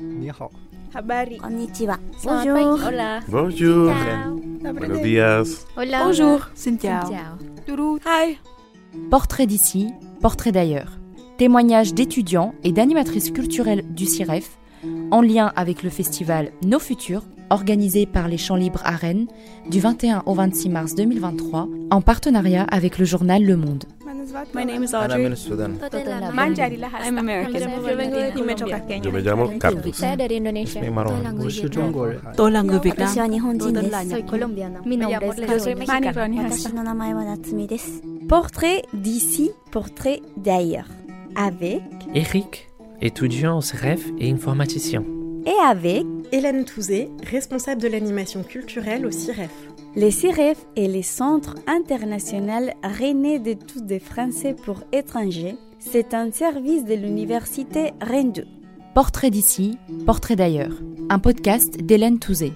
Ni hao. Habari. Konnichiwa. Bonjour. Hola. Bonjour. Ciao. Buenos días. Hola. Bonjour. Hi. Portrait d'ici, portrait d'ailleurs. Témoignages d'étudiants et d'animatrices culturelles du CIREF en lien avec le festival Nos Futurs, organisé par les Champs Libres à Rennes du 21 au 26 mars 2023, en partenariat avec le journal Le Monde. My name is Audrey. I'm American. Yo me llamo Carlos. Mi marrón. Toda la lengua colombiana. Mi nombre es soy mexicana. Portrait d'ici, portrait d'ailleurs. Avec Eric, étudiant en CREF et informaticien. Et avec Hélène Touzé, responsable de l'animation culturelle au CIREF les CIREF et les Centres internationaux rennais d'études des Français pour étrangers. C'est un service de l'université Rennes 2. Portrait d'ici, portrait d'ailleurs. Un podcast d'Hélène Touzé.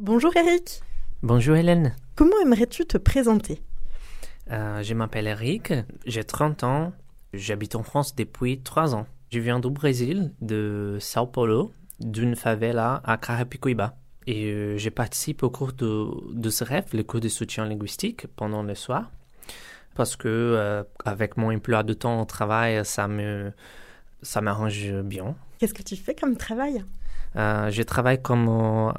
Bonjour Eric. Bonjour Hélène, Comment aimerais-tu te présenter? Euh, je m'appelle Eric, j'ai 30 ans, j'habite en France depuis 3 ans. Je viens du Brésil, de Sao Paulo, d'une favela à Carapicuíba. Et euh, je participe au cours de, de ce rêve, le cours de soutien linguistique, pendant le soir. Parce que euh, avec mon emploi de temps au travail, ça me ça m'arrange bien. Qu'est-ce que tu fais comme travail? Euh, je travaille comme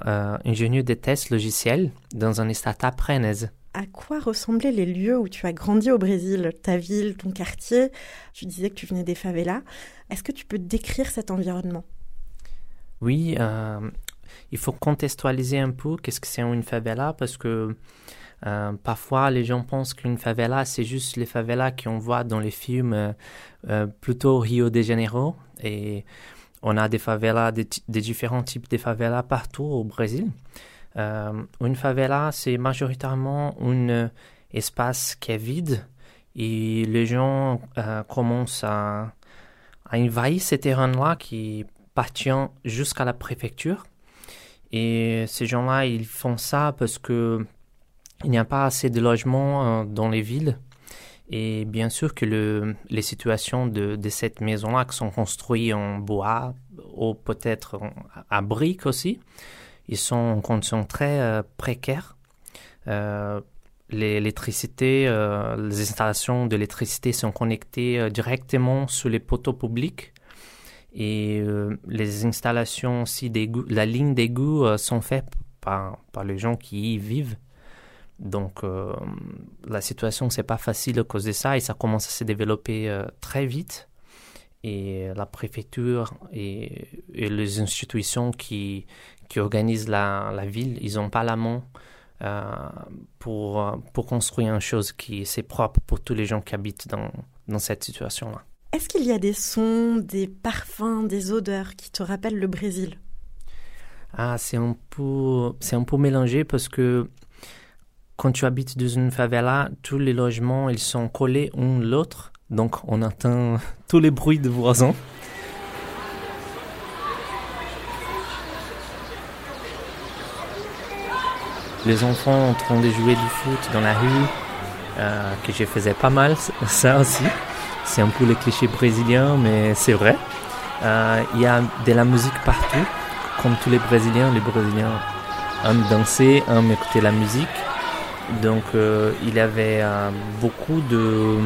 euh, ingénieur de tests logiciels dans une start-up rennaise. À quoi ressemblaient les lieux où tu as grandi au Brésil? Ta ville, ton quartier? Tu disais que tu venais des favelas. Est-ce que tu peux décrire cet environnement? Oui, euh, il faut contextualiser un peu qu'est-ce que c'est une favela parce que euh, parfois les gens pensent qu'une favela c'est juste les favelas qu'on voit dans les films euh, euh, plutôt Rio de Janeiro et on a des favelas, des, différents types de favelas partout au Brésil. Une favela c'est majoritairement un espace qui est vide et les gens commencent à, à envahir ces terrains-là qui partant jusqu'à la préfecture. Et ces gens-là, ils font ça parce que il n'y a pas assez de logements euh, dans les villes. Et bien sûr que le, les situations de, cette maison-là qui sont construites en bois ou peut-être à briques aussi, ils sont très euh, précaires. Euh, l'électricité, euh, les installations d'électricité sont connectées euh, directement sur les poteaux publics et euh, les installations aussi la ligne d'égout euh, sont faites par, par les gens qui y vivent. Donc euh, la situation c'est pas facile à cause de ça et ça commence à se développer très vite. Et la préfecture et, les institutions qui, qui organisent la, la ville, ils n'ont pas la main pour, pour construire une chose qui c'est propre pour tous les gens qui habitent dans, dans cette situation-là. Est-ce qu'il y a des sons, des parfums, des odeurs qui te rappellent le Brésil? Ah, c'est un peu, c'est un peu mélangé parce que quand tu habites dans une favela, tous les logements, ils sont collés l'un l'autre. Donc, on entend tous les bruits de voisins. Les enfants en train de jouer du foot dans la rue, euh, que je faisais pas mal, ça aussi. C'est un peu le cliché brésilien, mais c'est vrai. Euh, Il y a de la musique partout comme tous les Brésiliens, les Brésiliens aiment danser, aiment écouter la musique. Donc euh, il y avait euh, beaucoup de,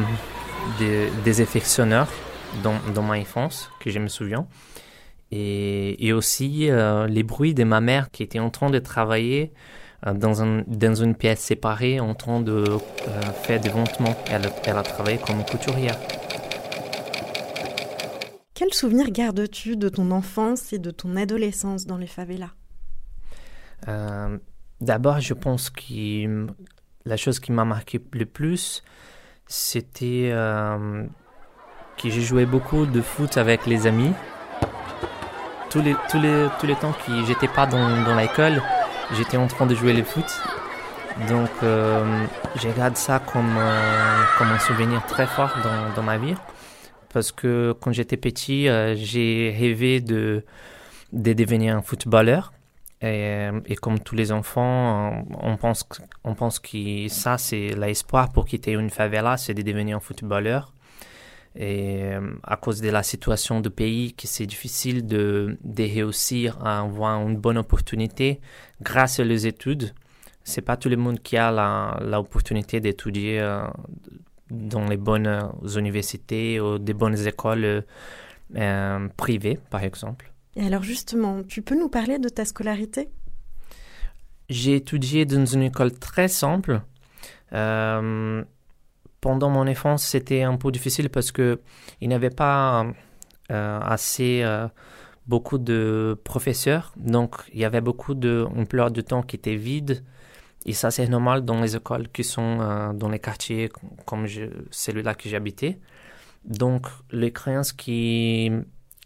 de- des affectionneurs dans, dans ma enfance, que je me souviens. Et, et aussi les bruits de ma mère qui était en train de travailler dans, un, dans une pièce séparée, en train de faire des vêtements. Elle, elle a travaillé comme couturière. Quels souvenirs gardes-tu de ton enfance et de ton adolescence dans les favelas? Euh, D'abord, je pense que la chose qui m'a marqué le plus, c'était euh, que j'ai joué beaucoup de foot avec les amis. Tous les, tous les, tous les temps que j'étais pas dans, dans l'école, j'étais en train de jouer le foot. Donc, euh, je garde ça comme, euh, comme un souvenir très fort dans, dans ma vie. Parce que quand j'étais petit, euh, j'ai rêvé de, de devenir un footballeur. Et, et comme tous les enfants, on pense, on pense que ça, c'est l'espoir pour quitter une favela, c'est de devenir un footballeur. Et à cause de la situation du pays, que c'est difficile de, de réussir à avoir une bonne opportunité grâce aux études. C'est pas tout le monde qui a l'opportunité d'étudier dans les bonnes universités ou des bonnes écoles privées, par exemple. Et alors justement, tu peux nous parler de ta scolarité? J'ai étudié dans une école très simple. Euh, pendant mon enfance, c'était un peu difficile parce que il n'y avait pas euh, assez euh, beaucoup de professeurs, donc il y avait beaucoup de une plupart du temps qui était vide. Et ça, c'est normal dans les écoles qui sont dans les quartiers comme celui-là que j'habitais. Donc, les créances qui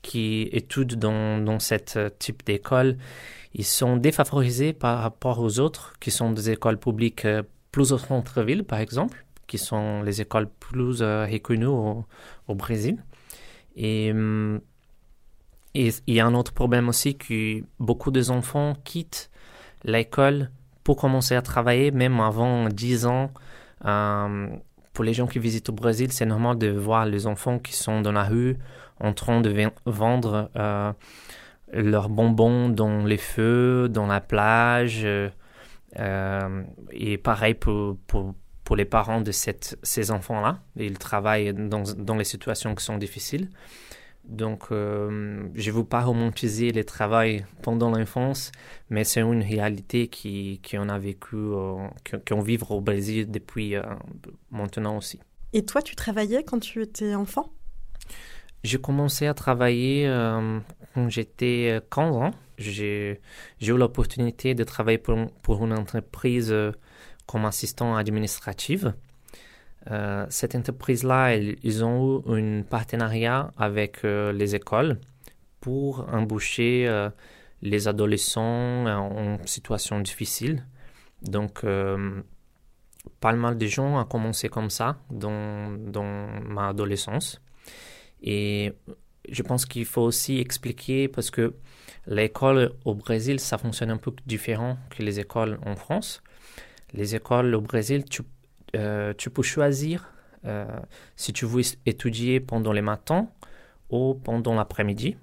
qui étudient dans, dans ce euh, type d'école, ils sont défavorisés par rapport aux autres qui sont des écoles publiques euh, plus au centre-ville, par exemple, qui sont les écoles plus euh, reconnues au, Brésil. Et, et, il y a un autre problème aussi que beaucoup des enfants quittent l'école pour commencer à travailler, même avant 10 ans. pour les gens qui visitent au Brésil, c'est normal de voir les enfants qui sont dans la rue en train de vendre euh, leurs bonbons dans les feux, dans la plage. Euh, euh, et pareil pour, pour, pour, les parents de cette, ces enfants-là. Ils travaillent dans, dans les situations qui sont difficiles. Donc, je ne veux pas romantiser le travail pendant l'enfance, mais c'est une réalité qui, qui a vécu, qu'on vit au Brésil depuis maintenant aussi. Et toi, tu travaillais quand tu étais enfant? J'ai commencé à travailler euh, quand j'étais 15 ans. J'ai eu l'opportunité de travailler pour, pour une entreprise euh, comme assistant administratif. Euh, cette entreprise-là, ils ont eu un partenariat avec les écoles pour embaucher les adolescents en situation difficile. Donc, pas mal de gens ont commencé comme ça dans, dans ma adolescence. Et je pense qu'il faut aussi expliquer parce que l'école au Brésil, ça fonctionne un peu différent que les écoles en France. Les écoles au Brésil, tu, euh, tu peux choisir euh, si tu veux étudier pendant les matins ou pendant l'après-midi.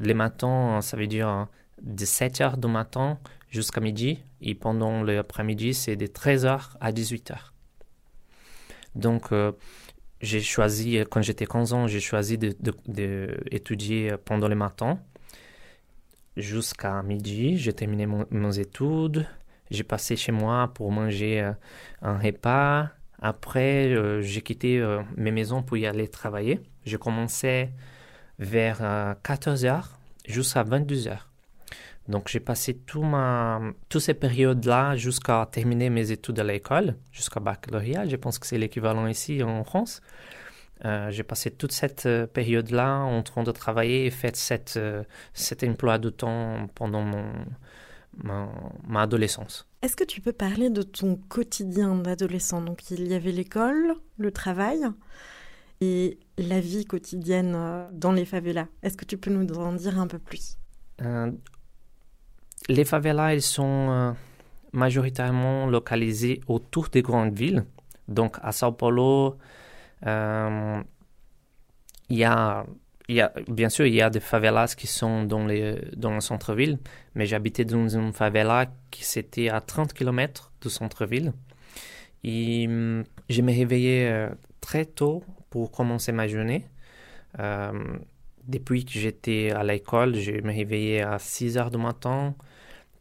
Les matins, ça veut dire de 7 h du matin jusqu'à midi et pendant l'après-midi, c'est de 13 h à 18 h. Donc, euh, j'ai choisi, quand j'étais 15 ans, j'ai choisi d'étudier de, pendant le matin jusqu'à midi. J'ai terminé mes études. J'ai passé chez moi pour manger euh, un repas. Après, euh, j'ai quitté euh, mes maisons pour y aller travailler. J'ai commencé vers 14h jusqu'à 22h. Donc, j'ai passé tout ma, toutes ces périodes-là jusqu'à terminer mes études à l'école, jusqu'à baccalauréat. Je pense que c'est l'équivalent ici en France. J'ai passé toute cette période-là en train de travailler et fait cette, cet emploi de temps pendant mon, ma, adolescence. Est-ce que tu peux parler de ton quotidien d'adolescent? Donc, il y avait l'école, le travail et la vie quotidienne dans les favelas. Est-ce que tu peux nous en dire un peu plus? Les favelas, elles sont euh, majoritairement localisées autour des grandes villes. Donc à Sao Paulo, euh, il y a il y a, bien sûr, il y a des favelas qui sont dans, les, dans le centre-ville, mais j'habitais dans une favela qui c'était à 30 km du centre-ville. Et hum, je me réveillais euh, très tôt pour commencer ma journée. depuis que j'étais à l'école, je me réveillais à 6 heures du matin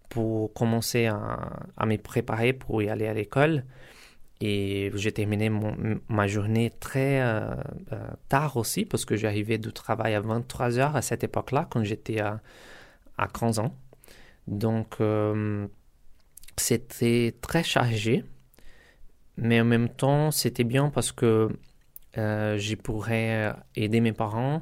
pour commencer à, me préparer pour y aller à l'école. Et j'ai terminé ma journée très euh, euh, tard aussi parce que j'arrivais du travail à 23 heures à cette époque-là quand j'étais à, à 15 ans. Donc euh, c'était très chargé, mais en même temps c'était bien parce que je pourrais aider mes parents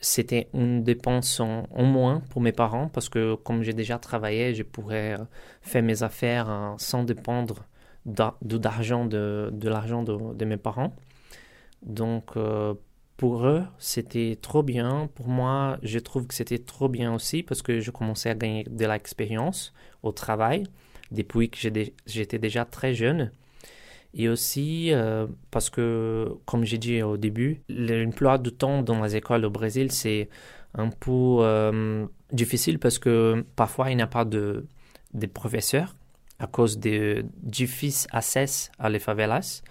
c'était une dépense en, moins pour mes parents parce que comme j'ai déjà travaillé, je pourrais euh, faire mes affaires sans dépendre d'argent de, l'argent de, mes parents. Donc euh, pour eux, c'était trop bien. Pour moi, je trouve que c'était trop bien aussi parce que je commençais à gagner de l'expérience au travail depuis que j'étais déjà très jeune. Et aussi parce que, comme j'ai dit au début, l'emploi du temps dans les écoles au Brésil, c'est un peu difficile parce que parfois il n'y a pas de professeurs à cause des difficiles accès à les favelas.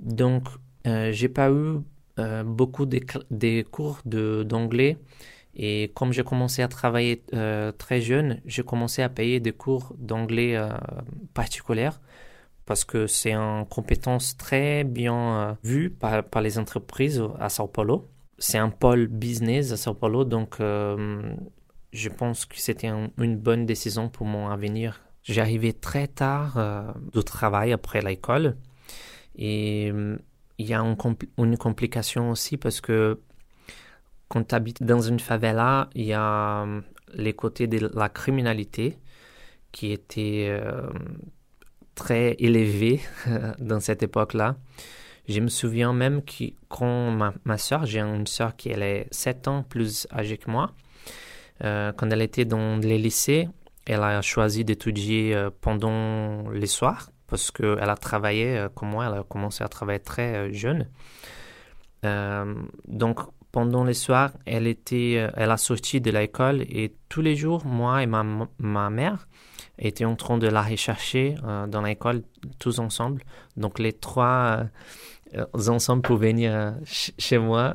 Donc, euh, j'ai pas eu euh, beaucoup de, cours d'anglais. Et comme j'ai commencé à travailler euh, très jeune, j'ai commencé à payer des cours d'anglais euh, particuliers parce que c'est une compétence très bien vue par, les entreprises à Sao Paulo. C'est un pôle business à Sao Paulo, donc je pense que c'était une bonne décision pour mon avenir J'arrivais très tard euh, du travail après l'école et euh, il y a une complication aussi parce que quand tu habites dans une favela, il y a euh, les côtés de la criminalité qui étaient très élevés dans cette époque-là. Je me souviens même que quand ma, ma soeur, j'ai une soeur qui est 7 ans plus âgée que moi, quand elle était dans les lycées, elle a choisi d'étudier euh, pendant les soirs parce qu'elle a travaillé euh, comme moi, elle a commencé à travailler très euh, jeune. donc pendant les soirs, elle était, elle a sorti de l'école et tous les jours, moi et ma, ma mère étaient en train de la rechercher dans l'école tous ensemble. Donc les trois ensemble pour venir chez moi.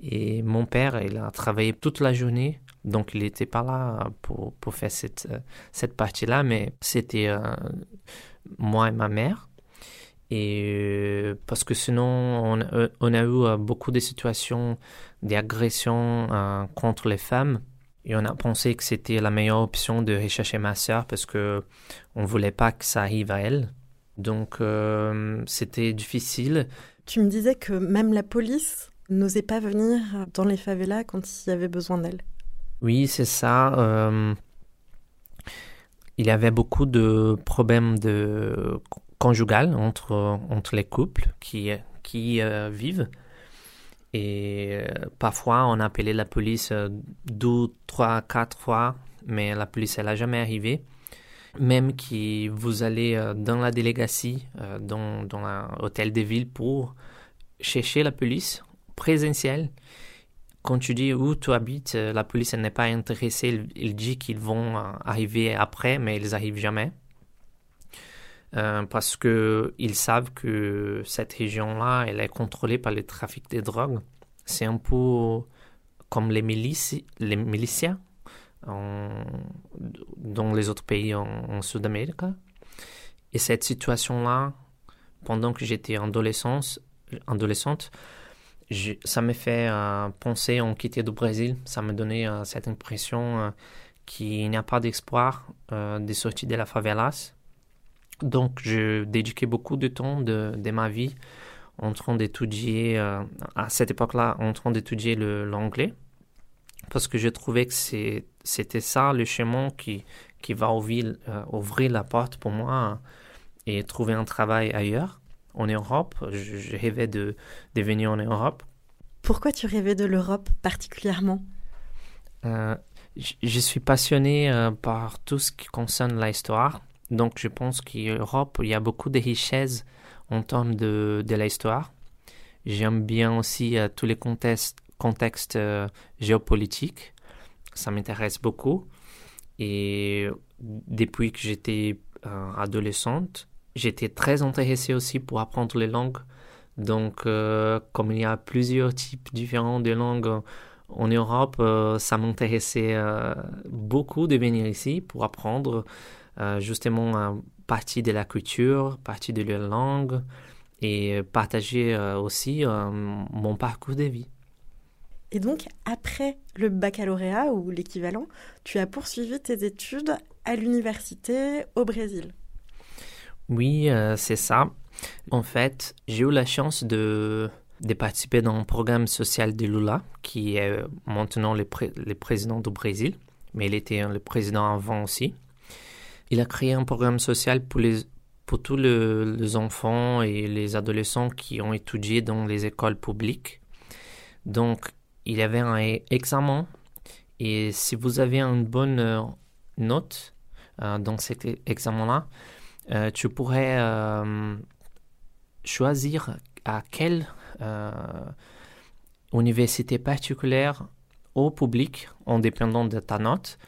Et mon père, il a travaillé toute la journée donc, il n'était pas là pour, pour faire cette, euh, cette partie-là, mais c'était euh, moi et ma mère. Et euh, parce que sinon, on, a eu beaucoup de situations d'agression contre les femmes. Et on a pensé que c'était la meilleure option de rechercher ma soeur parce que on voulait pas que ça arrive à elle. Donc, c'était difficile. Tu me disais que même la police n'osait pas venir dans les favelas quand il y avait besoin d'elle. Oui, c'est ça. Euh, il y avait beaucoup de problèmes de conjugal entre, entre les couples qui, qui euh, vivent. Et euh, parfois, on appelait la police deux, trois, quatre fois, mais la police, elle n'a jamais arrivé. Même que vous allez dans la délégation, dans, dans l'hôtel de ville pour chercher la police présentielle quand tu dis où tu habites, euh, la police n'est pas intéressée. Il, dit qu'ils vont euh, arriver après, mais ils n'arrivent jamais. Euh, parce qu'ils savent que cette région-là, elle est contrôlée par le trafic de drogue. C'est un peu comme les milices, les miliciens dans les autres pays en, en Sud-Amérique. Et cette situation-là, pendant que j'étais adolescente, ça me fait euh, penser en quitter du Brésil. Ça me donnait euh, cette impression euh, qu'il n'y a pas d'espoir de sortir de la favelas. Donc, je dédiquais beaucoup de temps de, ma vie en train d'étudier, à cette époque-là, en train d'étudier l'anglais. Parce que je trouvais que c'était ça le chemin qui, va ouvrir, ouvrir la porte pour moi et trouver un travail ailleurs en Europe. Je, rêvais de, de, venir en Europe. Pourquoi tu rêvais de l'Europe particulièrement? Euh, je, suis passionné euh, par tout ce qui concerne l'histoire. Donc je pense qu'en Europe, il y a beaucoup de richesses en termes de, de l'histoire. J'aime bien aussi euh, tous les contextes, contextes géopolitiques. Ça m'intéresse beaucoup. Et depuis que j'étais adolescente, j'étais très intéressé aussi pour apprendre les langues. Donc, euh, comme il y a plusieurs types différents de langues en Europe, euh, ça m'intéressait euh, beaucoup de venir ici pour apprendre justement partie de la culture, partie de la langue et partager aussi mon parcours de vie. Et donc, après le baccalauréat ou l'équivalent, tu as poursuivi tes études à l'université au Brésil. Oui, euh, c'est ça. En fait, j'ai eu la chance de, participer dans un programme social de Lula, qui est maintenant le, président du Brésil, mais il était le président avant aussi. Il a créé un programme social pour, tous les enfants et les adolescents qui ont étudié dans les écoles publiques. Donc, il y avait un examen et si vous avez une bonne euh, note euh, dans cet examen-là, euh, tu pourrais euh, choisir à quelle université particulière au public, en dépendant de ta note,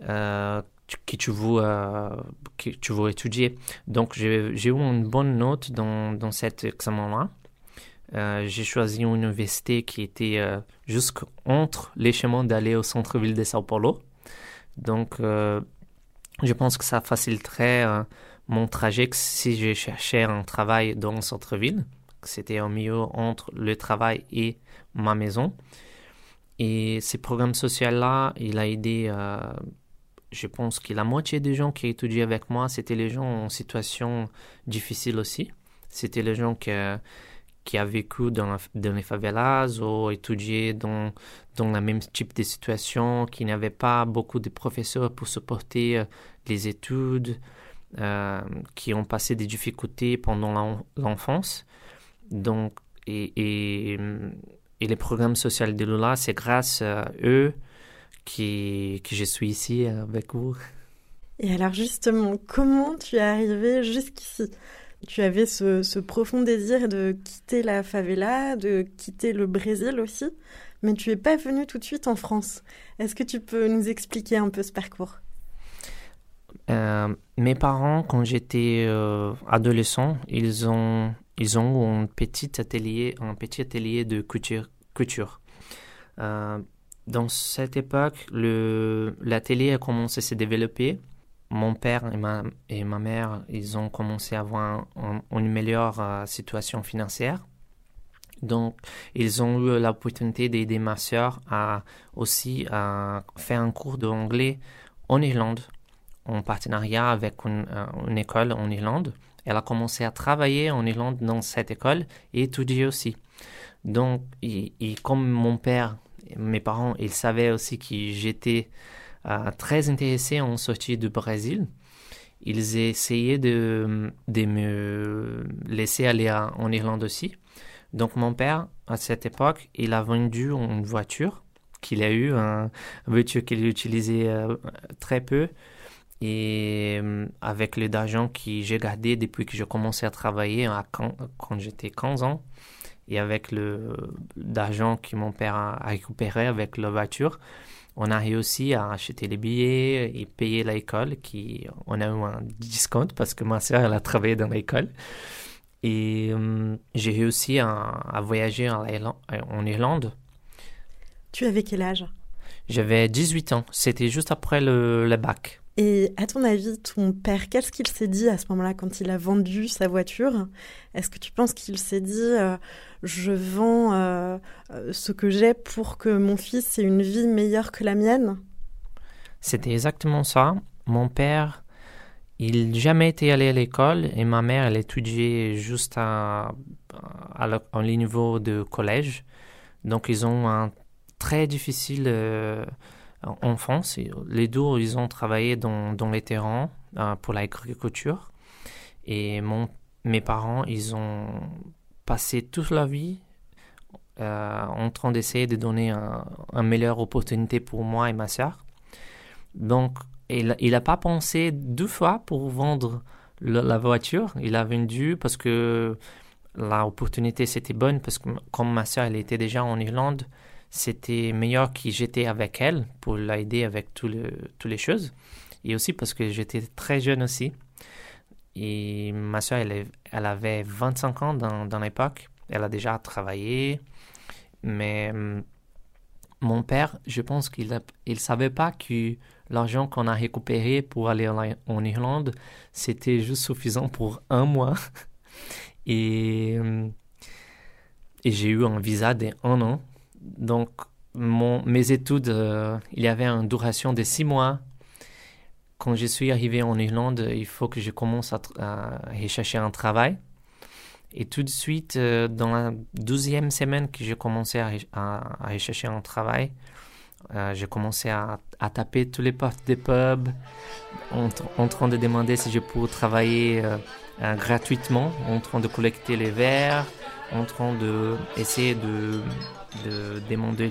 que tu veux, que tu veux étudier. Donc, j'ai eu une bonne note dans, dans cet examen-là. Euh, j'ai choisi une université qui était euh, entre les chemins d'aller au centre-ville de Sao Paulo. Donc, euh, je pense que ça faciliterait mon trajet si je cherchais un travail dans le centre-ville. C'était au milieu entre le travail et ma maison. Et ce programme social-là, il a aidé, je pense que la moitié des gens qui étudiaient avec moi, c'était les gens en situation difficile aussi. C'était les gens qui a vécu dans, les favelas ou étudié dans, dans le même type de situation, qui n'avait pas beaucoup de professeurs pour supporter euh, les études, euh, qui ont passé des difficultés pendant l'enfance. Donc, et, les programmes sociaux de Lula, c'est grâce à eux qui, que je suis ici avec vous. Et alors justement, comment tu es arrivé jusqu'ici? Tu avais ce, profond désir de quitter la favela, de quitter le Brésil aussi, mais tu n'es pas venu tout de suite en France. Est-ce que tu peux nous expliquer un peu ce parcours? Euh, Mes parents, quand j'étais euh, adolescent, ils ont, ils ont un petit atelier, un petit atelier de couture. Euh, dans cette époque, l'atelier a commencé à se développer mon père et ma, mère, ils ont commencé à avoir une meilleure situation financière. Donc, ils ont eu l'opportunité d'aider ma soeur à aussi à faire un cours d'anglais en Irlande, en partenariat avec une, euh, une, école en Irlande. Elle a commencé à travailler en Irlande dans cette école et étudier aussi. Donc, comme mon père, mes parents, ils savaient aussi que j'étais euh, très intéressés en sortie du Brésil. Ils essayaient de, de me laisser aller en Irlande aussi. Donc mon père, à cette époque, il a vendu une voiture qu'il a eue, une voiture qu'il utilisait euh, très peu. Et euh, avec l'argent que j'ai gardé depuis que j'ai commencé à travailler à quand, quand j'étais 15 ans, et avec l'argent que mon père a récupéré avec la voiture, on a réussi à acheter les billets et payer l'école. Qui, on a eu un discount parce que ma soeur, elle a travaillé dans l'école. Et euh, j'ai réussi à, voyager en, en, Irlande. Tu avais quel âge? J'avais 18 ans. C'était juste après le, le bac. Et à ton avis, ton père, qu'est-ce qu'il s'est dit à ce moment-là quand il a vendu sa voiture? Est-ce que tu penses qu'il s'est dit euh, je vends euh, euh, ce que j'ai pour que mon fils ait une vie meilleure que la mienne? C'était exactement ça. Mon père, il n'a jamais été allé à l'école et ma mère, elle étudiait juste à, à, niveau de collège. Donc ils ont un très difficile en France. Les deux, ils ont travaillé dans, dans les terrains euh, pour l'agriculture. Et mon, mes parents, ils ont passé toute la vie euh, en train d'essayer de donner un, une meilleure opportunité pour moi et ma soeur. Donc, il n'a pas pensé deux fois pour vendre la voiture. Il a vendu parce que l'opportunité c'était bonne, parce que comme ma soeur, elle était déjà en Irlande, c'était meilleur que j'étais avec elle pour l'aider avec toutes les choses. Et aussi parce que j'étais très jeune aussi. Et ma soeur, elle, elle avait 25 ans dans, dans l'époque. Elle a déjà travaillé. Mais hum, mon père, je pense qu'il ne savait pas que l'argent qu'on a récupéré pour aller en, Irlande, c'était juste suffisant pour un mois. Et, hum, et j'ai eu un visa d'un an donc, mon, mes études, euh, il y avait une duration de six mois. Quand je suis arrivé en Irlande, il faut que je commence à, rechercher un travail. Et tout de suite, euh, dans la douzième semaine que j'ai commencé à, à, rechercher un travail, euh, j'ai commencé à, taper tous les portes des pubs en, train de demander si je pouvais travailler gratuitement, en train de collecter les verres, en train d'essayer de de demander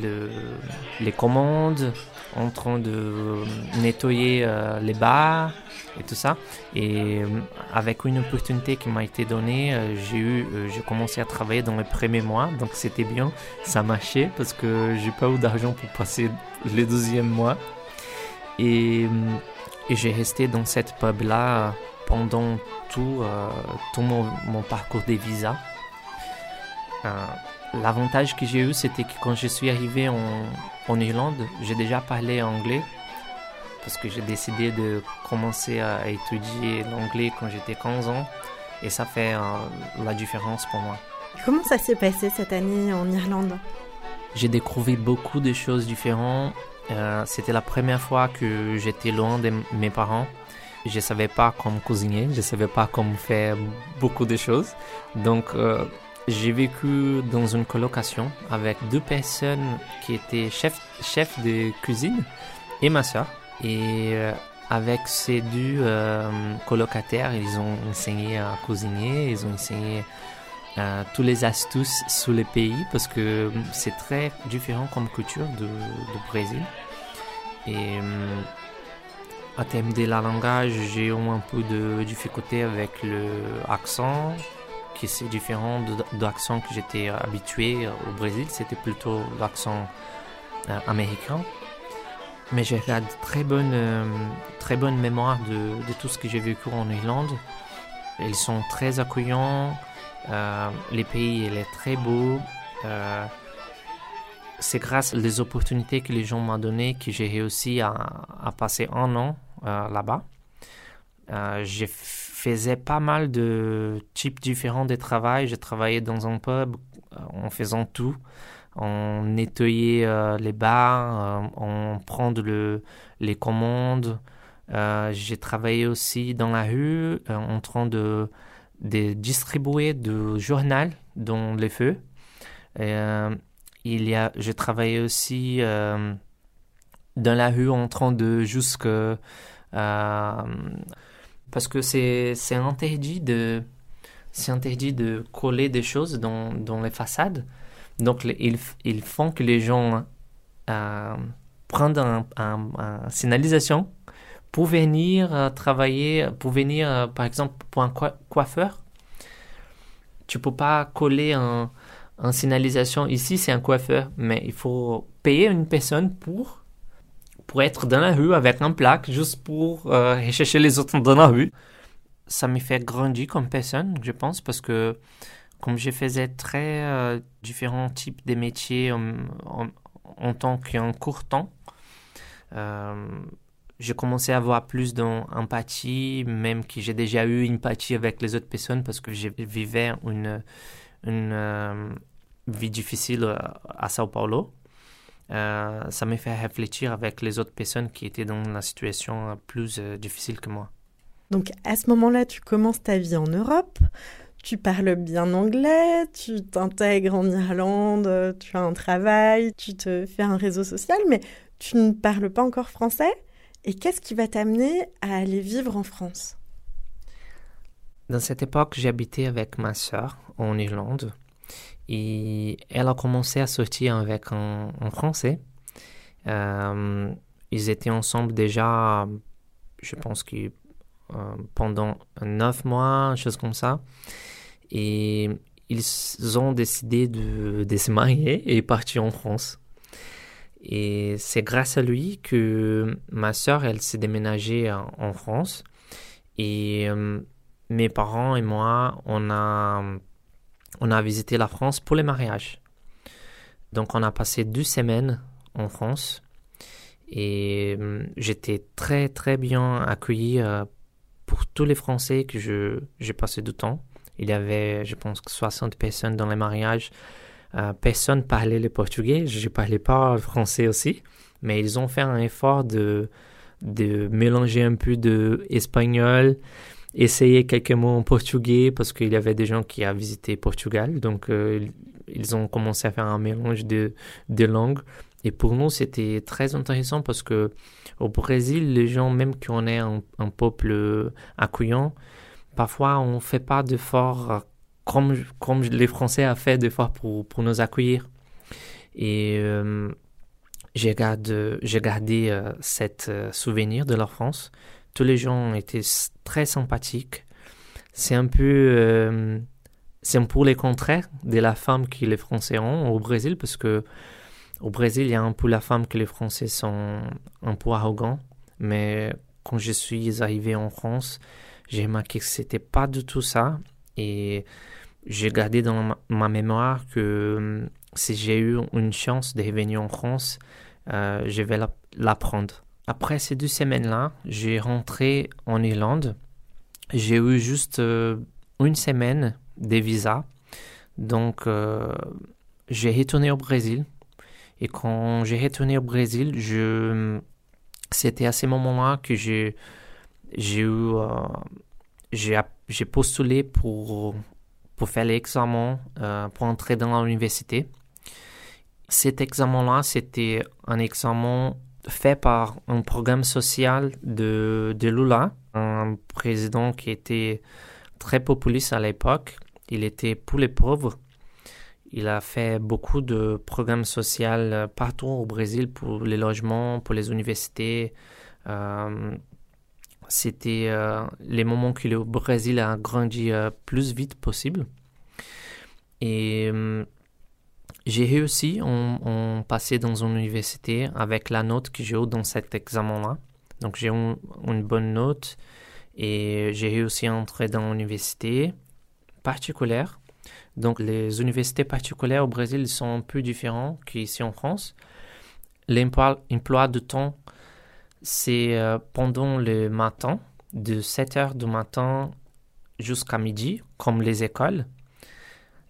les commandes, en train de nettoyer euh, les bars et tout ça. Et euh, avec une opportunité qui m'a été donnée, euh, j'ai eu, j'ai commencé à travailler dans les premiers mois, donc c'était bien, ça marchait parce que j'ai pas eu d'argent pour passer le deuxième mois. Et, j'ai resté dans cette pub là pendant tout, tout mon, parcours des visas. L'avantage que j'ai eu, c'était que quand je suis arrivé en, en Irlande, j'ai déjà parlé anglais parce que j'ai décidé de commencer à étudier l'anglais quand j'étais 15 ans et ça fait euh, la différence pour moi. Comment ça s'est passé cette année en Irlande? J'ai découvert beaucoup de choses différentes. Euh, c'était la première fois que j'étais loin de mes parents. Je ne savais pas comment cuisiner, je ne savais pas comment faire beaucoup de choses. Donc, euh, j'ai vécu dans une colocation avec deux personnes qui étaient chefs chef de cuisine et ma soeur. Et euh, avec ces deux euh, colocataires, ils ont enseigné à cuisiner, ils ont enseigné euh, toutes les astuces sur les pays parce que c'est très différent comme culture du Brésil. Et à terme de la langage, j'ai eu un peu de difficulté avec l'accent c'est différent de, l'accent que j'étais habitué au Brésil. C'était plutôt l'accent euh, américain. Mais j'ai la très bonne, euh, très bonne mémoire de, tout ce que j'ai vécu en Irlande. Ils sont très accueillants. Euh, les pays, il est très beau. c'est grâce aux opportunités que les gens m'ont données que j'ai réussi à, à, passer un an là-bas. j'ai faisais pas mal de types différents de travail. J'ai travaillé dans un pub euh, en faisant tout. On nettoyait euh, les bars, euh, on prendre le, les commandes. j'ai travaillé aussi dans la rue en train de, de distribuer du journal dans les feux. il y a, j'ai travaillé aussi dans la rue en train de jusque parce que c'est interdit de c'est interdit de coller des choses dans, dans les façades. Donc ils, ils, font que les gens euh, prennent un, un, signalisation pour venir euh, travailler, pour venir euh, par exemple pour un coiffeur. Tu peux pas coller un, un signalisation ici, c'est un coiffeur, mais il faut payer une personne pour pour être dans la rue avec un plaque juste pour euh, rechercher les autres dans la rue. Ça m'a fait grandir comme personne, je pense, parce que comme je faisais très euh, différents types de métiers en, en, tant qu'un court temps, euh, j'ai commencé à avoir plus d'empathie, même que j'ai déjà eu une empathie avec les autres personnes parce que je vivais une, une euh, vie difficile à Sao Paulo. Euh, ça m'a fait réfléchir avec les autres personnes qui étaient dans la situation plus euh, difficile que moi. Donc à ce moment-là, tu commences ta vie en Europe, tu parles bien anglais, tu t'intègres en Irlande, tu as un travail, tu te fais un réseau social, mais tu ne parles pas encore français. Et qu'est-ce qui va t'amener à aller vivre en France? Dans cette époque, j'habitais avec ma sœur en Irlande. Et elle a commencé à sortir avec un, Français. Euh, ils étaient ensemble déjà, je pense que euh, pendant neuf mois, chose comme ça. Et ils ont décidé de, de se marier et partir en France. Et c'est grâce à lui que ma soeur, elle s'est déménagée en, France. Et euh, mes parents et moi, on a on a visité la France pour les mariages. Donc on a passé deux semaines en France et hum, j'étais très très bien accueilli euh, pour tous les Français que je, j'ai passé du temps. Il y avait, je pense, 60 personnes dans les mariages. Euh, personne parlait le portugais, je ne parlais pas français aussi, mais ils ont fait un effort de, de mélanger un peu de espagnol, essayer quelques mots en portugais parce qu'il y avait des gens qui avaient visité Portugal. Donc, euh, ils ont commencé à faire un mélange de, de langues. Et pour nous, c'était très intéressant parce que au Brésil, les gens, même qu'on est un, peuple accueillant, parfois on ne fait pas d'efforts comme, comme les Français ont fait d'efforts pour, pour nous accueillir. Et euh, j'ai gardé, euh, cet euh, souvenir de l'enfance. Tous les gens étaient très sympathiques. C'est un peu, c'est un peu les contraires de la femme que les Français ont au Brésil, parce que au Brésil, il y a un peu la femme que les Français sont un peu arrogants. Mais quand je suis arrivé en France, j'ai remarqué que c'était pas du tout ça. Et j'ai gardé dans ma, mémoire que hum, si j'ai eu une chance de revenir en France, euh, je vais l'apprendre. Après ces deux semaines-là, j'ai rentré en Irlande. J'ai eu juste euh, une semaine de visa. Donc, euh, j'ai retourné au Brésil. Et quand j'ai retourné au Brésil, c'était à ce moment-là que j'ai, j'ai eu, j'ai postulé pour, faire l'examen euh, pour entrer dans l'université. Cet examen-là, c'était un examen fait par un programme social de, de Lula, un président qui était très populiste à l'époque. Il était pour les pauvres. Il a fait beaucoup de programmes sociaux partout au Brésil pour les logements, pour les universités. Euh, c'était euh, les moments que le Brésil a grandi euh, plus vite possible. Et euh, j'ai réussi en, en passer dans une université avec la note que j'ai eue dans cet examen-là. Donc j'ai une bonne note et j'ai réussi à entrer dans l'université particulière. Donc les universités particulières au Brésil sont un peu différents qu'ici en France. L'emploi de temps c'est euh, pendant le matin, de 7 heures du matin jusqu'à midi, comme les écoles.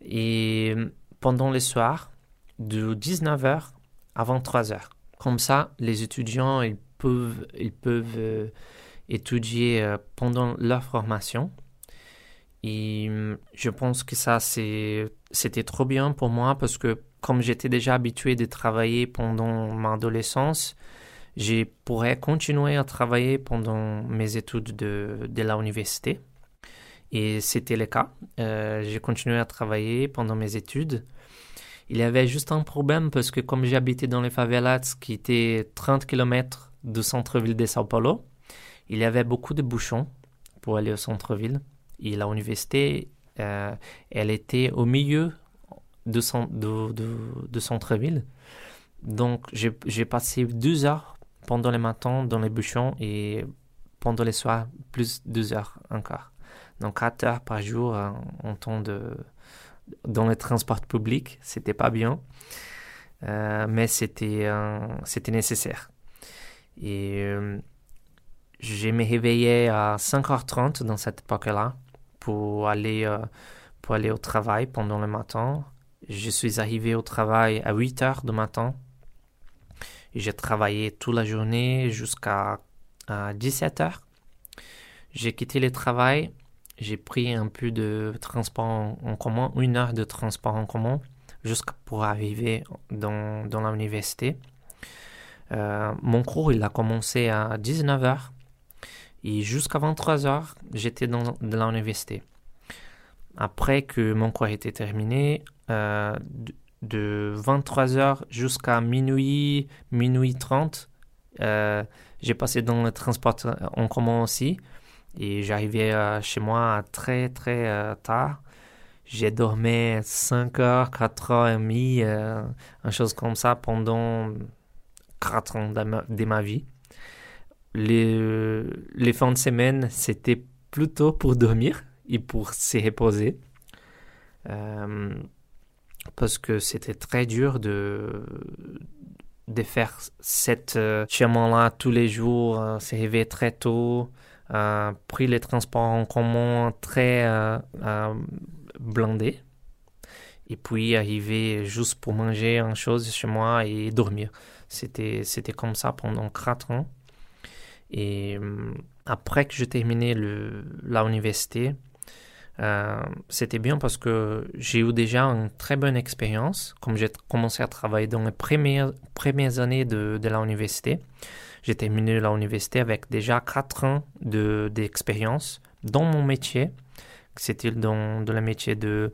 Et pendant le soir, de 19h à 23h. Comme ça, les étudiants ils peuvent, ils peuvent euh, étudier euh, pendant leur formation. Et je pense que ça, c'était trop bien pour moi parce que comme j'étais déjà habitué de travailler pendant ma adolescence, je pourrais continuer à travailler pendant mes études de, de l'université. Et c'était le cas. Euh, j'ai continué à travailler pendant mes études. Il y avait juste un problème parce que comme j'habitais dans les favelas qui étaient 30 km du centre-ville de Sao Paulo, il y avait beaucoup de bouchons pour aller au centre-ville. Et l'université, euh, elle était au milieu de, de centre-ville. Donc j'ai passé deux heures pendant les matins dans les bouchons et pendant les soirs plus deux heures encore. Donc quatre heures par jour euh, en temps de dans les transports publics, c'était pas bien, euh, mais c'était c'était nécessaire. Et euh, je me réveillais à 5h30 dans cette époque-là pour aller pour aller au travail pendant le matin. Je suis arrivé au travail à 8 h du matin j'ai travaillé toute la journée jusqu'à 17 heures. J'ai quitté le travail. J'ai pris un peu de transport en, commun, une heure de transport en commun, jusqu'à pour arriver dans, dans l'université. Euh, mon cours, il a commencé à 19 heures. Et jusqu'à 23 heures, j'étais dans, dans l'université. Après que mon cours était terminé, euh, de 23h jusqu'à minuit, minuit 30. Euh, j'ai passé dans le transport en commun aussi. Et j'arrivais euh, chez moi très très euh, tard. J'ai dormi 5 heures, 4 heures et demie, une chose comme ça pendant 4 ans de ma, vie. Les, les fins de semaine, c'était plutôt pour dormir et pour se reposer parce que c'était très dur de, de faire cette euh, chemin-là tous les jours, euh, se réveiller très tôt, euh, pris les transports en commun très euh, euh, blindés, et puis arriver juste pour manger une chose chez moi et dormir. C'était, c'était comme ça pendant quatre ans. Et après que j'ai terminé le, l'université, euh, c'était bien parce que j'ai eu déjà une très bonne expérience. Comme j'ai commencé à travailler dans les premières, premières années de, de l'université, j'ai terminé l'université avec déjà 4 ans d'expérience dans mon métier. C'était dans, dans le métier de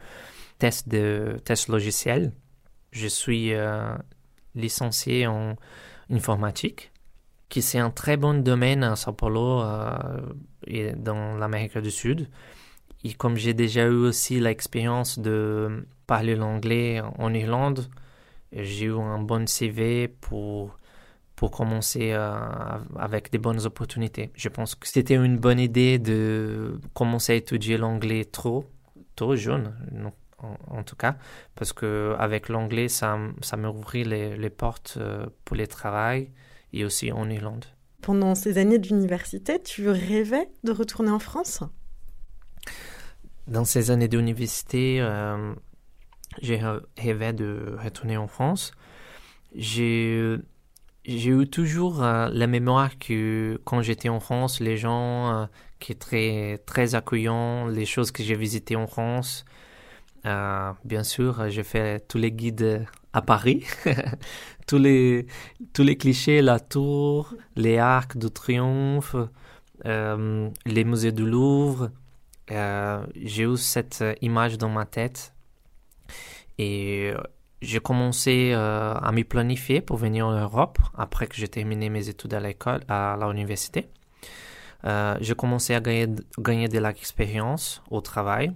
test, de test logiciel. je suis licencié en informatique, qui c'est un très bon domaine à Sao Paulo et dans l'Amérique du Sud. Et comme j'ai déjà eu aussi l'expérience de parler l'anglais en Irlande, j'ai eu un bon CV pour, pour commencer euh, avec des bonnes opportunités. Je pense que c'était une bonne idée de commencer à étudier l'anglais trop, trop jeune, en, tout cas, parce que avec l'anglais, ça, ça m'ouvrit les, les portes euh, pour le travail et aussi en Irlande. Pendant ces années d'université, tu rêvais de retourner en France? Dans ces années d'université, euh, j'ai rêvé de retourner en France. J'ai j'ai eu toujours euh, la mémoire que quand j'étais en France, les gens euh, qui étaient très, très accueillants, les choses que j'ai visitées en France. Euh, bien sûr, j'ai fait tous les guides à Paris, tous, les, tous les clichés, la tour, les arcs de triomphe, les musées du Louvre. j'ai eu cette image dans ma tête et euh, j'ai commencé euh, à me planifier pour venir en Europe après que j'ai terminé mes études à l'école, à l'université. Euh, j'ai commencé à gagner, gagner de l'expérience au travail.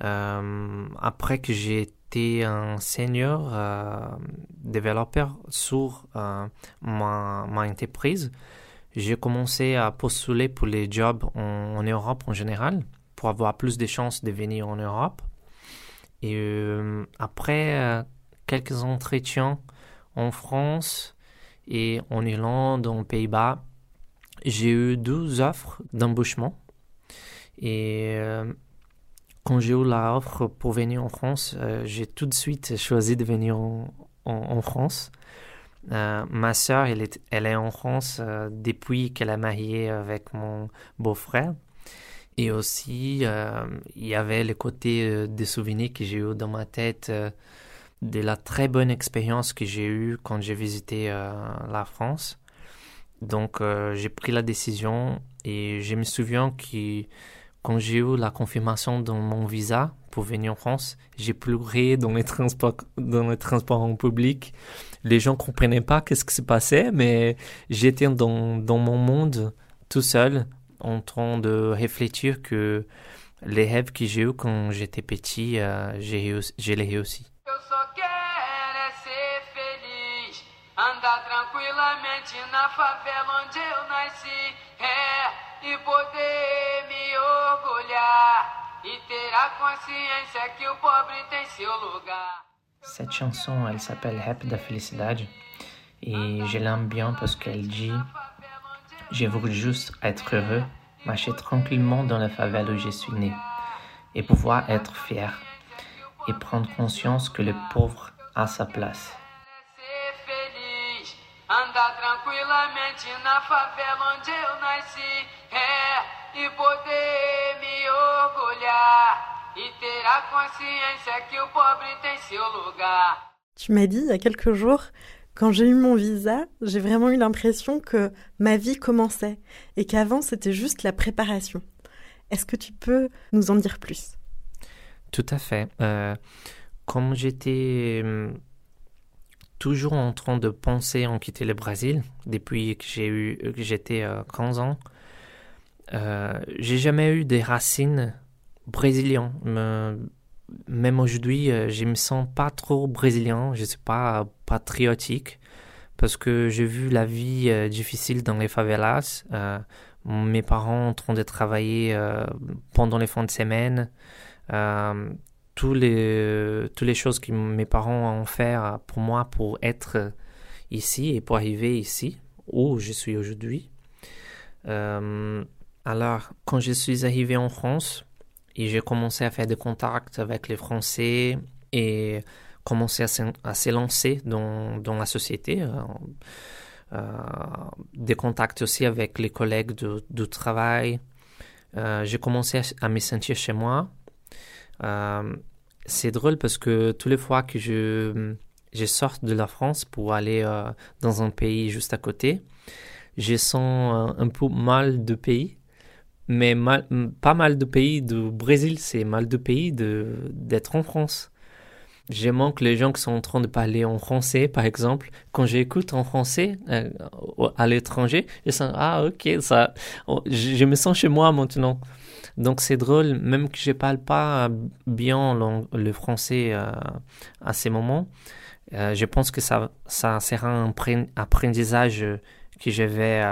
après que j'ai été un senior développeur sur ma, entreprise, j'ai commencé à postuler pour les jobs en Europe en général pour avoir plus de chances de venir en Europe. Et euh, après euh, quelques entretiens en France et en Irlande, aux Pays-Bas, j'ai eu deux offres d'embauchement. Et euh, quand j'ai eu l'offre pour venir en France, j'ai tout de suite choisi de venir en, France. ma soeur, elle est, elle est en France depuis qu'elle a marié avec mon beau-frère. Et aussi, euh, il y avait le côté euh, des souvenirs que j'ai eu dans ma tête euh, de la très bonne expérience que j'ai eue quand j'ai visité la France. Donc, j'ai pris la décision et je me souviens que quand j'ai eu la confirmation de mon visa pour venir en France, j'ai pleuré dans les transports, dans les transports en public. Les gens comprenaient pas qu'est-ce qui se passait, mais j'étais dans, dans mon monde tout seul en train de réfléchir que les rêves que j'ai eu quand j'étais petit, euh, j'ai, les réussi. Cette chanson, elle s'appelle Rap da Felicidade et je l'aime bien parce qu'elle dit j'ai voulu juste être heureux, marcher tranquillement dans la favela où je suis né, et pouvoir être fier, et prendre conscience que le pauvre a sa place. Tu m'as dit il y a quelques jours quand j'ai eu mon visa, j'ai vraiment eu l'impression que ma vie commençait et qu'avant c'était juste la préparation. Est-ce que tu peux nous en dire plus? Tout à fait. Euh, comme j'étais hum, toujours en train de penser en quitter le Brésil depuis que j'ai eu que j'étais 15 euh, ans, euh, j'ai jamais eu des racines brésiliennes même aujourd'hui, euh, je me sens pas trop brésilien, je suis pas patriotique parce que j'ai vu la vie euh, difficile dans les favelas. Euh, mes parents en train de travailler pendant les fins de semaine. tous les, toutes les choses que mes parents ont fait pour moi pour être ici et pour arriver ici où je suis aujourd'hui. alors, quand je suis arrivé en France, et j'ai commencé à faire des contacts avec les Français et commencer à s'élancer dans, dans la société. Euh, euh, des contacts aussi avec les collègues de, de travail. Euh, j'ai commencé à, me sentir chez moi. c'est drôle parce que toutes les fois que je, je sors de la France pour aller dans un pays juste à côté, je sens un peu mal de pays mais pas mal de pays du Brésil, c'est mal de pays d'être en France. je manque les gens qui sont en train de parler en français, par exemple. Quand j'écoute en français euh, à l'étranger, je sens ah ok ça, oh, je, me sens chez moi maintenant. Donc c'est drôle, même que je parle pas bien le, français euh, à ces moments. Euh, je pense que ça, ça sera un apprentissage que je vais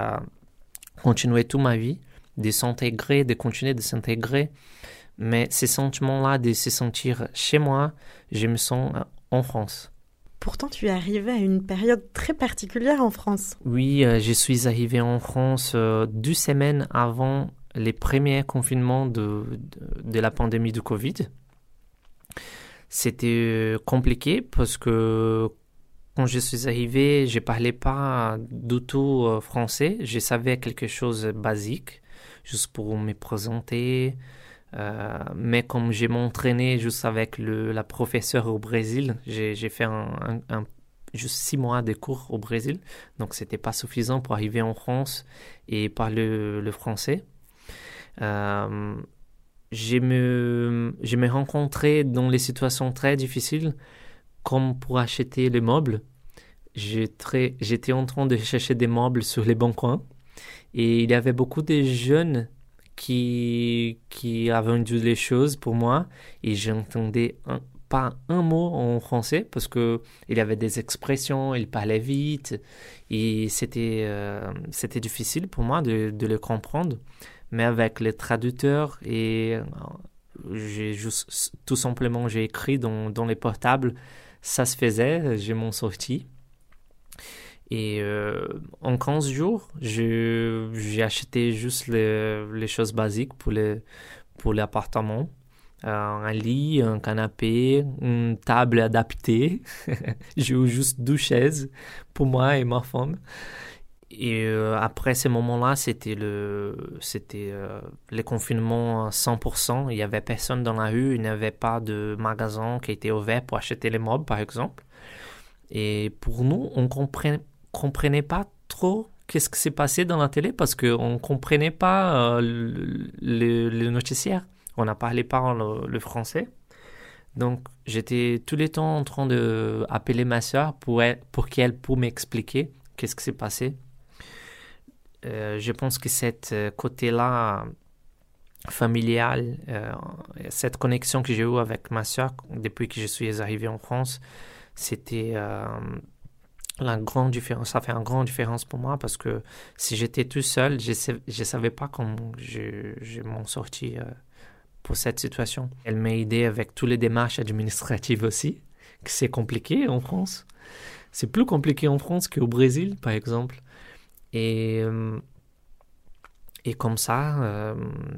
continuer toute ma vie, de s'intégrer, de continuer de s'intégrer mais ces sentiments-là de se sentir chez moi, je me sens euh, en France. Pourtant, tu es arrivé à une période très particulière en France. Oui, euh, je suis arrivé en France euh, deux semaines avant les premiers confinements de, de, la pandémie du Covid. C'était compliqué parce que quand je suis arrivé, je parlais pas du tout français. Je savais quelque chose de basique, juste pour me présenter, euh, mais comme j'ai m'entraîné juste avec le, la professeure au Brésil, j'ai fait juste six mois de cours au Brésil, donc c'était pas suffisant pour arriver en France et parler le, français. Euh, j'ai me, me rencontré dans les situations très difficiles, comme pour acheter les meubles. J'étais en train de chercher des meubles sur les bons coins et il y avait beaucoup de jeunes qui, qui a vendu les choses pour moi et j'entendais pas un mot en français parce que il avait des expressions, il parlait vite et c'était euh, c'était difficile pour moi de, le comprendre. Mais avec les traducteurs et euh, j'ai juste tout simplement j'ai écrit dans, dans les portables, ça se faisait, j'ai m'en sorti. Et euh, en 15 jours, j'ai acheté juste les, les, choses basiques pour l'appartement. Pour euh, un lit, un canapé, une table adaptée. j'ai eu juste deux chaises pour moi et ma femme. Et euh, après ces moments-là, c'était le, c'était le confinement à 100%. Il n'y avait personne dans la rue, il n'y avait pas de magasin qui était ouvert pour acheter les meubles, par exemple. Et pour nous, on comprenait comprenait pas trop qu'est-ce qui s'est passé dans la télé parce qu'on ne comprenait pas euh, le, le, noticiaire. On n'a pas le, français. Donc, j'étais tous les temps en train d'appeler ma soeur pour, pour qu'elle puisse m'expliquer qu'est-ce qui s'est passé. Euh, je pense que cette euh, côté-là familial, cette connexion que j'ai eue avec ma soeur depuis que je suis arrivé en France, c'était la grande différence, ça fait une grande différence pour moi parce que si j'étais tout seul, je ne savais pas comment je, je m'en sortir euh, pour cette situation. Elle m'a aidé avec toutes les démarches administratives aussi, que c'est compliqué en France. C'est plus compliqué en France qu'au Brésil, par exemple. Et, euh, et comme ça, euh,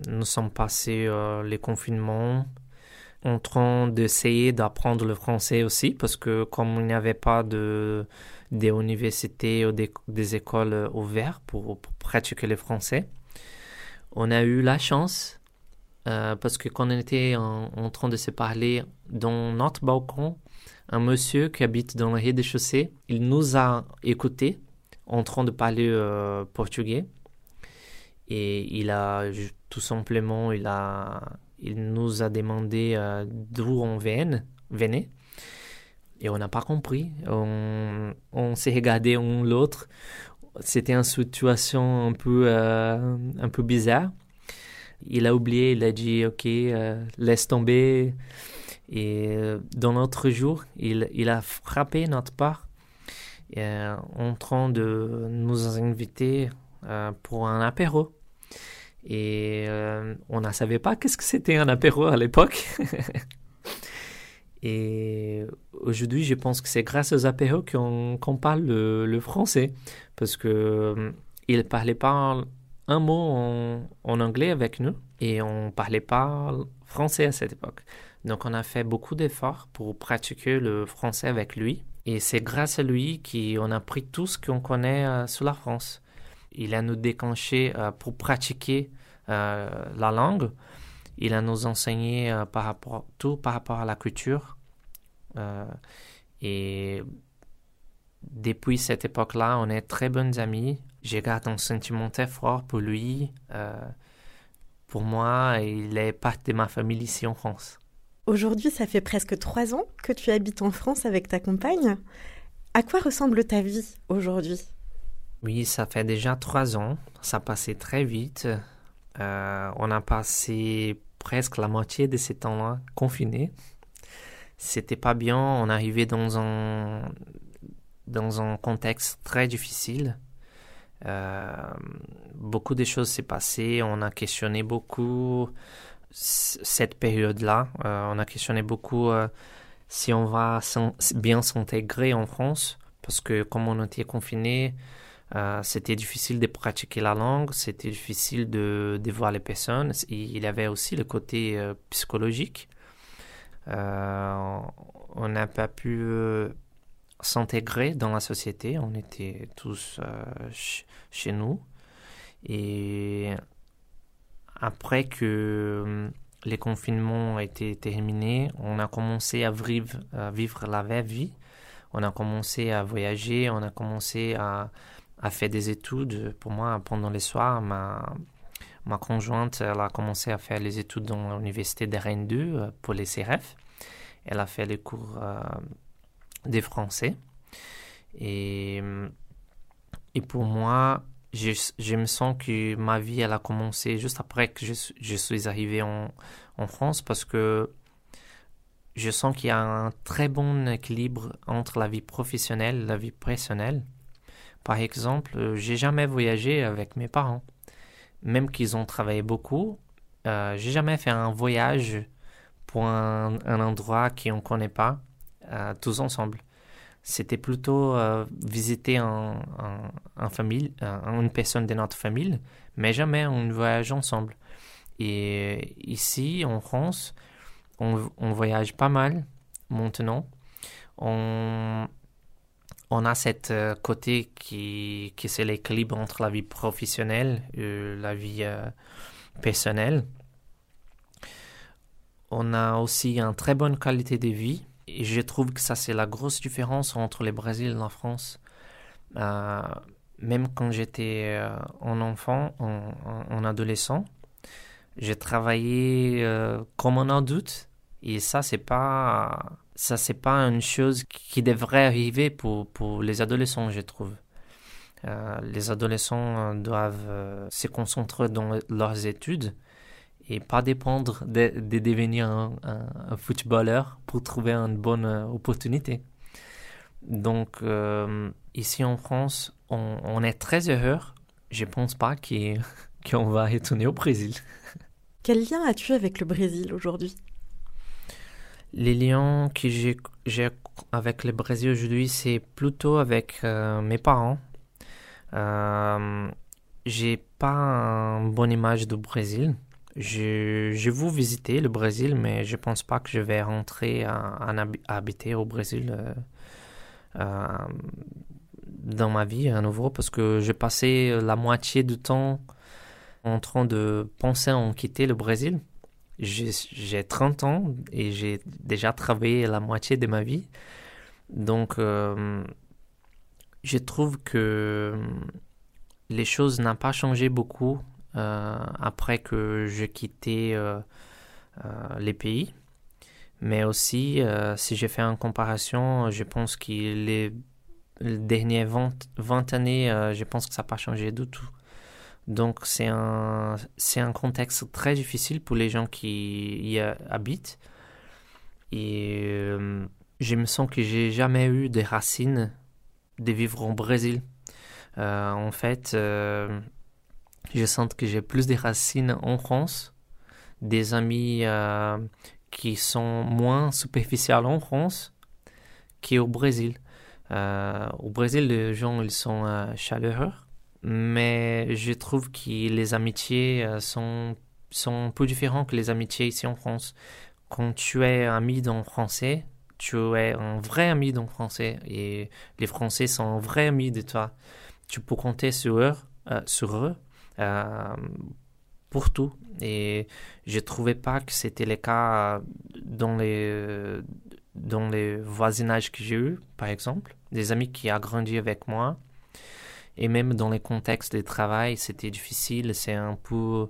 nous sommes passés les confinements en train d'essayer d'apprendre le français aussi parce que comme il n'y avait pas de des universités ou des, écoles ouvertes pour, pratiquer le français. On a eu la chance, euh, parce que quand on était en, train de se parler dans notre balcon, un monsieur qui habite dans le rez-de-chaussée, il nous a écoutés en train de parler euh, portugais. Et il a tout simplement, il, a, il nous a demandé euh, d'où on venait. Et on n'a pas compris. On, s'est regardé un l'autre. C'était une situation un peu, euh, un peu bizarre. Il a oublié, il a dit Ok, euh, laisse tomber. Et euh, dans notre jour, il, il a frappé notre part en train de nous inviter pour un apéro. Et on ne savait pas qu'est-ce que c'était un apéro à l'époque. Et aujourd'hui, je pense que c'est grâce aux apéros qu'on parle le, français. Parce que euh, il parlait pas un mot en, anglais avec nous et on parlait pas français à cette époque. Donc on a fait beaucoup d'efforts pour pratiquer le français avec lui. Et c'est grâce à lui qu'on a pris tout ce qu'on connaît euh, sur la France. Il a nous déclenché euh, pour pratiquer la langue il a nous enseigné euh, par rapport, tout par rapport à la culture. Euh, et depuis cette époque-là, on est très bons amis. J'ai gardé un sentiment très fort pour lui. Euh, pour moi, il est part de ma famille ici en France. Aujourd'hui, ça fait presque trois ans que tu habites en France avec ta compagne. À quoi ressemble ta vie aujourd'hui? Oui, ça fait déjà trois ans. Ça passait très vite. Euh, on a passé presque la moitié de ces temps-là confinés. C'était pas bien. On arrivait dans un dans un contexte très difficile. Euh, beaucoup de choses s'est passé. On a questionné beaucoup cette période-là. Euh, on a questionné beaucoup euh, si on va bien s'intégrer en France, parce que comme on était confiné, euh, c'était difficile de pratiquer la langue, c'était difficile de, voir les personnes. Il y avait aussi le côté psychologique. on n'a pas pu s'intégrer dans la société, on était tous chez nous. Et après que les confinements ont été terminés, on a commencé à vivre, à vivre la vraie vie. On a commencé à voyager, on a commencé à, à faire des études. Pour moi, pendant les soirs, ma, ma conjointe elle a commencé à faire les études dans l'université de Rennes 2 euh, pour les CRF. Elle a fait les cours euh, des Français. Et, et pour moi, je, je, me sens que ma vie, elle a commencé juste après que je, je suis arrivé en, en, France parce que je sens qu'il y a un très bon équilibre entre la vie professionnelle et la vie personnelle. Par exemple, j'ai jamais voyagé avec mes parents. Même qu'ils ont travaillé beaucoup, euh, j'ai jamais fait un voyage pour un, endroit qu'on ne connaît pas, euh, tous ensemble c'était plutôt euh, visiter un, famille, une personne de notre famille, mais jamais on voyage ensemble. Et ici, en France, on, voyage pas mal maintenant. On a cette euh, côté qui, qui c'est l'équilibre entre la vie professionnelle et la vie euh, personnelle. On a aussi une très bonne qualité de vie et je trouve que ça, c'est la grosse différence entre le Brésil et la France. Euh, même quand j'étais euh, en enfant, en, adolescent, j'ai travaillé euh, comme un adulte. Et ça, c'est pas, ça, c'est pas une chose qui devrait arriver pour, pour les adolescents, je trouve. les adolescents doivent se concentrer dans leurs études et pas dépendre de, de devenir un, footballeur pour trouver une bonne euh, opportunité. Donc, euh, ici en France, on, est très heureux. Je pense pas qu'on va retourner au Brésil. Quel lien as-tu avec le Brésil aujourd'hui? Les liens que j'ai avec le Brésil aujourd'hui, c'est plutôt avec euh, mes parents. Euh, j'ai pas une bonne image du Brésil. Je, je veux visiter le Brésil, mais je pense pas que je vais rentrer à, habiter au Brésil euh, euh, dans ma vie à nouveau parce que j'ai passé la moitié du temps en train de penser à quitter le Brésil. J'ai 30 ans et j'ai déjà travaillé la moitié de ma vie. Donc, euh, je trouve que les choses n'ont pas changé beaucoup euh, après que j'ai quitté euh, les pays. Mais aussi, si j'ai fait une comparaison, je pense que les, dernières 20, années, je pense que ça n'a pas changé du tout. Donc c'est un, c'est un contexte très difficile pour les gens qui y habitent. Et je me sens que j'ai jamais eu des racines de vivre au Brésil. en fait, je sens que j'ai plus de racines en France, des amis euh, qui sont moins superficiels en France qu'au Brésil. Euh, au Brésil, les gens ils sont euh, chaleureux, mais je trouve que les amitiés sont, sont un peu différentes que les amitiés ici en France. Quand tu es ami dans français, tu es un vrai ami dans français et les Français sont un vrai ami de toi. Tu peux compter sur eux, sur eux euh, pour tout. Et je trouvais pas que c'était le cas dans les, dans les voisinages que j'ai eu, par exemple, des amis qui ont grandi avec moi. Et même dans les contextes de travail, c'était difficile. C'est un peu,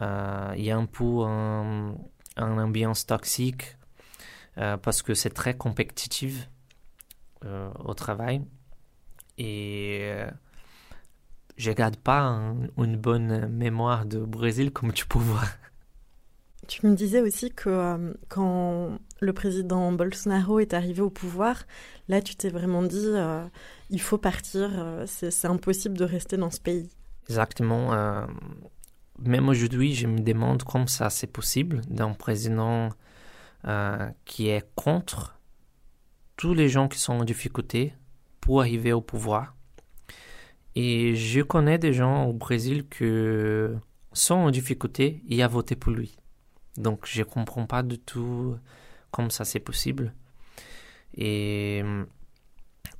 euh, il y a un peu une ambiance toxique parce que c'est très compétitif au travail. Et je garde pas une bonne mémoire de Brésil, comme tu peux voir. Tu me disais aussi que euh, quand le président Bolsonaro est arrivé au pouvoir, là, tu t'es vraiment dit, euh, il faut partir, euh, c'est impossible de rester dans ce pays. Exactement. même aujourd'hui, je me demande comment ça c'est possible d'un président qui est contre tous les gens qui sont en difficulté pour arriver au pouvoir et je connais des gens au Brésil qui sont en difficulté et a voté pour lui. Donc je ne comprends pas du tout comment ça c'est possible. Et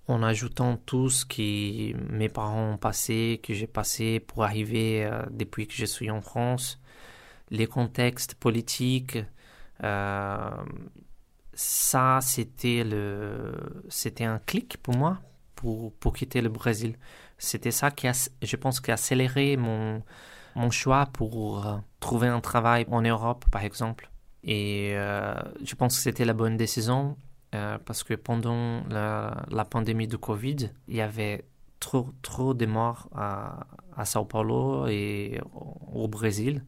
en ajoutant tout ce que mes parents ont passé, que j'ai passé pour arriver euh, depuis que je suis en France, les contextes politiques, euh, ça c'était le, c'était un clic pour moi pour, pour quitter le Brésil. C'était ça qui, a, je pense, qui a accéléré mon, mon choix pour euh, trouver un travail en Europe, par exemple. Et euh, je pense que c'était la bonne décision euh, parce que pendant la, pandémie de Covid, il y avait trop, trop de morts à, à Sao Paulo et au Brésil.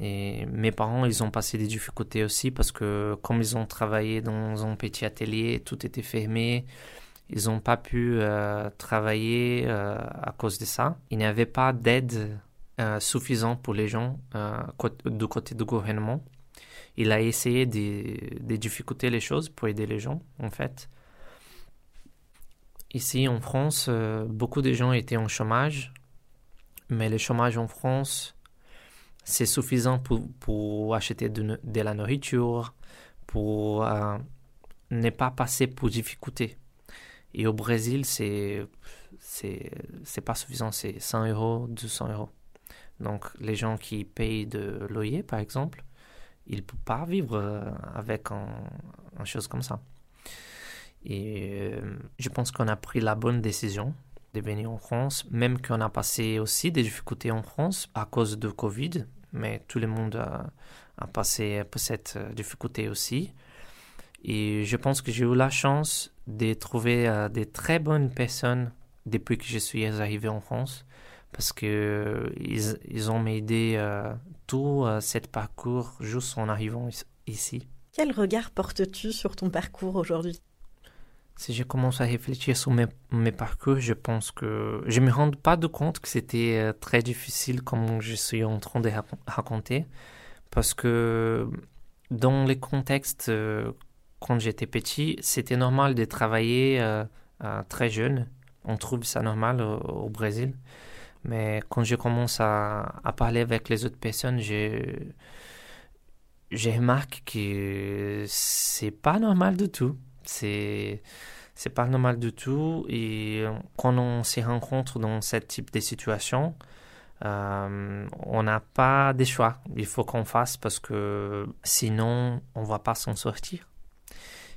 Et mes parents, ils ont passé des difficultés aussi parce que comme ils ont travaillé dans un petit atelier, tout était fermé. Ils n'ont pas pu travailler à cause de ça. Il n'y avait pas d'aide euh, suffisante pour les gens du côté du gouvernement. Il a essayé de, de difficulter les choses pour aider les gens, en fait. Ici en France, beaucoup de gens étaient en chômage, mais le chômage en France, c'est suffisant pour, pour acheter de, la nourriture, pour ne pas passer pour difficulté. Et au Brésil, c'est pas suffisant, c'est 100 euros, 200 euros. Donc les gens qui payent de loyer, par exemple, ils ne peuvent pas vivre euh, avec un, une chose comme ça. Et euh, je pense qu'on a pris la bonne décision de venir en France, même qu'on a passé aussi des difficultés en France à cause de Covid, mais tout le monde a, passé cette difficulté aussi. Et je pense que j'ai eu la chance de trouver euh, des très bonnes personnes depuis que je suis arrivé en France parce que euh, ils, ils, ont m'aidé euh, tout cet parcours juste en arrivant ici. Quel regard portes-tu sur ton parcours aujourd'hui? Si je commence à réfléchir sur mes, mes, parcours, je pense que je me rends pas de compte que c'était très difficile comme je suis en train de raconter parce que dans les contextes quand j'étais petit, c'était normal de travailler euh, très jeune. On trouve ça normal au, Brésil. Mais quand je commence à, parler avec les autres personnes, j'ai remarqué que c'est pas normal du tout. C'est c'est pas normal du tout. Et quand on se rencontre dans ce type de situation, euh, on n'a pas de choix. Il faut qu'on fasse parce que sinon, on va pas s'en sortir.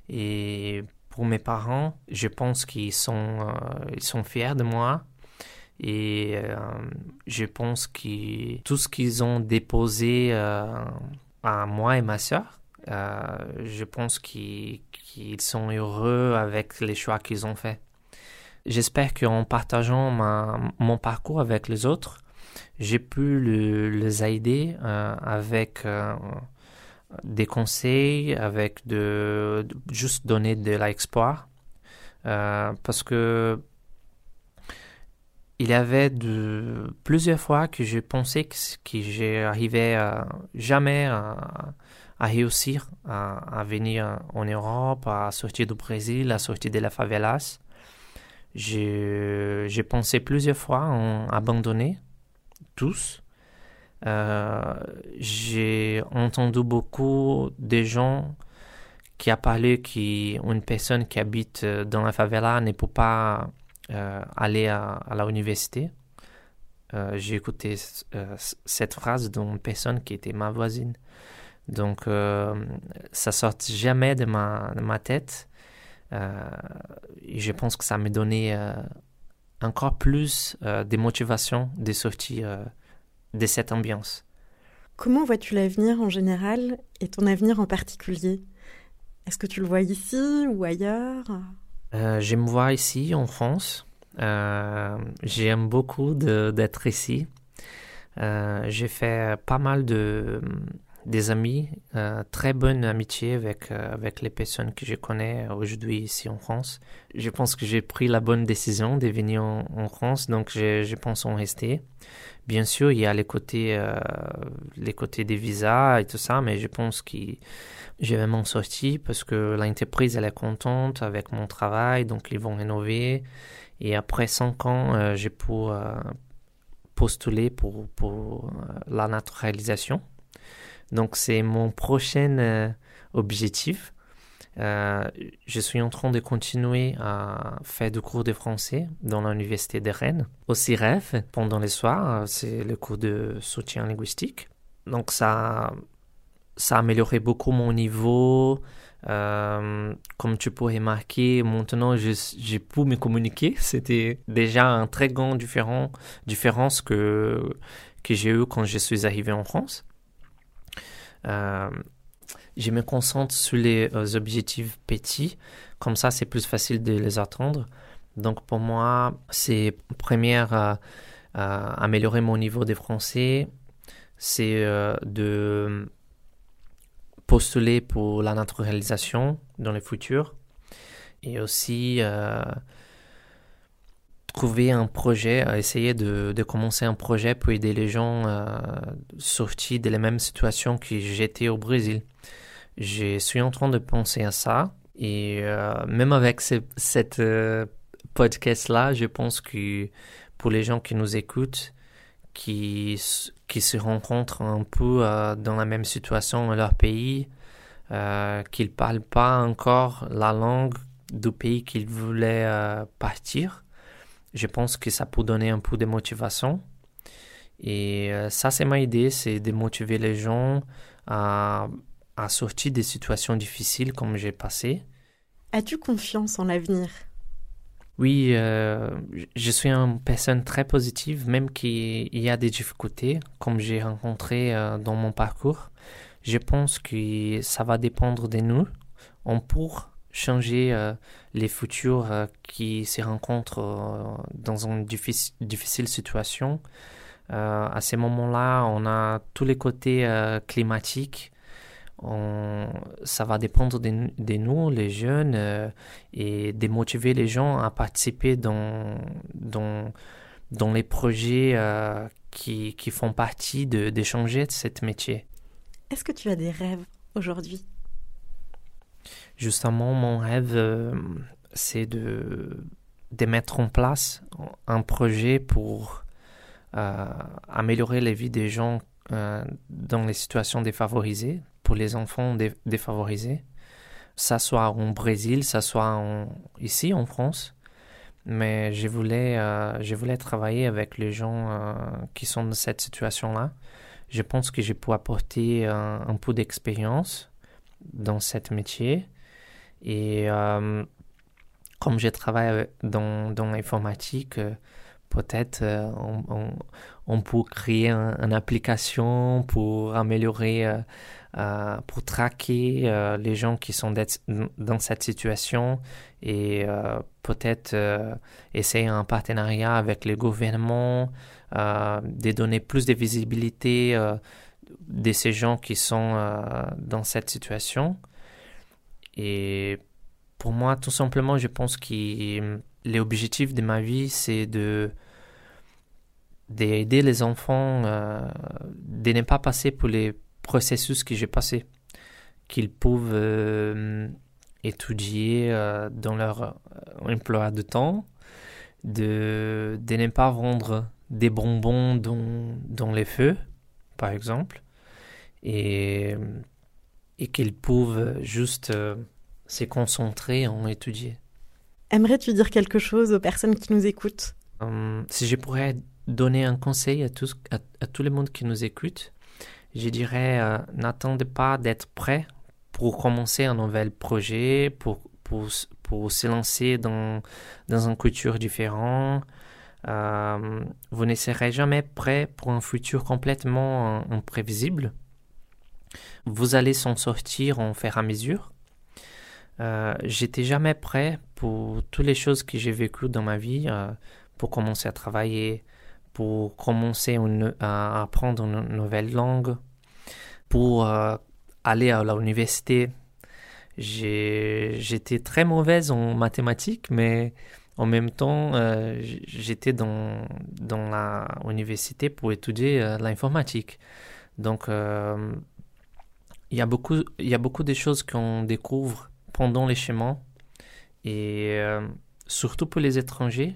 Et pour mes parents, je pense qu'ils sont, euh, ils sont fiers de moi. Et euh, je pense que tout ce qu'ils ont déposé euh, à moi et ma soeur, je pense qu'ils sont heureux avec les choix qu'ils ont faits. J'espère qu'en partageant mon parcours avec les autres, j'ai pu les aider avec des conseils, avec de, juste donner de l'espoir. Euh, parce que il y avait plusieurs fois que j'ai pensé que, que j'arrivais jamais à, réussir à, venir en Europe, à sortir du Brésil, à sortir de la favelas. J'ai pensé plusieurs fois à abandonner tous euh, j'ai entendu beaucoup de gens qui a parlé qu'une personne qui habite dans la favela ne peut pas euh, aller à, à l'université. Euh, j'ai écouté cette phrase d'une personne qui était ma voisine. Donc, ça sort jamais de ma, tête. je pense que ça m'a donné encore plus de motivation de sortir de cette ambiance. Comment vois-tu l'avenir en général et ton avenir en particulier? Est-ce que tu le vois ici ou ailleurs? Euh, Je me vois ici en France. Euh, j'aime beaucoup d'être ici. Euh, j'ai fait pas mal de des amis, euh, très bonne amitié avec, avec les personnes que je connais aujourd'hui ici en France. Je pense que j'ai pris la bonne décision de venir en, France, donc je, pense en rester. Bien sûr, il y a les côtés, les côtés des visas et tout ça, mais je pense que je vais m'en sortir parce que l'entreprise elle est contente avec mon travail, donc ils vont rénover. Et après cinq ans, j'ai pour postuler pour, pour la naturalisation. Donc c'est mon prochain euh, objectif. Euh, je suis en train de continuer à faire du cours de français dans l'université de Rennes. Au CIREF, pendant les soirs, c'est le cours de soutien linguistique. Donc ça, ça a amélioré beaucoup mon niveau. Euh, comme tu peux remarquer, maintenant j'ai pu me communiquer. C'était déjà un très grand différent, différence que, que j'ai eu quand je suis arrivé en France. Euh, je me concentre sur les euh, objectifs petits, comme ça c'est plus facile de les attendre. Donc pour moi, c'est première améliorer mon niveau de français, c'est de postuler pour la naturalisation dans le futur et aussi trouver un projet, essayer de, de, commencer un projet pour aider les gens euh, sortis de la même situation que j'étais au Brésil. Je suis en train de penser à ça et euh, même avec ce, cette euh, podcast-là, je pense que pour les gens qui nous écoutent, qui, qui se rencontrent un peu euh, dans la même situation dans leur pays, euh, qu'ils ne parlent pas encore la langue du pays qu'ils voulaient partir, je pense que ça peut donner un peu de motivation. Et euh, ça, c'est ma idée, c'est de motiver les gens à, à sortir des situations difficiles comme j'ai passé. As-tu confiance en l'avenir? Oui, euh, je suis une personne très positive, même qu'il y a des difficultés, comme j'ai rencontré euh, dans mon parcours. Je pense que ça va dépendre de nous. On pourra changer euh, les futurs euh, qui se rencontrent euh, dans une difficile, situation. à ces moments-là, on a tous les côtés climatiques. On, ça va dépendre de, nous, les jeunes, et de motiver les gens à participer dans, dans, dans les projets qui, qui font partie de, de changer ce métier. Est-ce que tu as des rêves aujourd'hui? Justement, mon rêve, euh, c'est de, de mettre en place un projet pour euh, améliorer la vie des gens euh, dans les situations défavorisées, pour les enfants défavorisés. Ça soit au Brésil, ça soit ici en France. Mais je voulais, je voulais travailler avec les gens qui sont dans cette situation-là. Je pense que je peux apporter un peu d'expérience dans ce métier et euh, comme je travaille dans, dans l'informatique, euh, peut-être euh, on, on, peut créer une application pour améliorer, pour traquer les gens qui sont dans cette situation et peut-être essayer un partenariat avec le gouvernement, de donner plus de visibilité de ces gens qui sont dans cette situation. Et pour moi, tout simplement, je pense que l'objectif de ma vie, c'est de d'aider les enfants, euh, de ne pas passer pour les processus que j'ai passés, qu'ils peuvent euh, étudier euh, dans leur emploi de temps, de, de ne pas vendre des bonbons dans, dans les feux, par exemple, et et qu'ils peuvent juste se concentrer en étudier. Aimerais-tu dire quelque chose aux personnes qui nous écoutent? Si je pourrais donner un conseil à tous, à, tout le monde qui nous écoute, je dirais euh, n'attendez pas d'être prêt pour commencer un nouvel projet, pour, pour, pour se lancer dans, dans une culture différente. vous ne serez jamais prêt pour un futur complètement imprévisible. Vous allez s'en sortir en faire à mesure. J'étais jamais prêt pour toutes les choses que j'ai vécues dans ma vie, pour commencer à travailler, pour commencer à apprendre une nouvelle langue, pour euh, aller à l'université. J'étais très mauvaise en mathématiques, mais en même temps, euh, j'étais dans, dans l'université pour étudier euh, l'informatique. Donc, il y, a beaucoup, il y a beaucoup de choses qu'on découvre pendant les chemins. Et surtout pour les étrangers,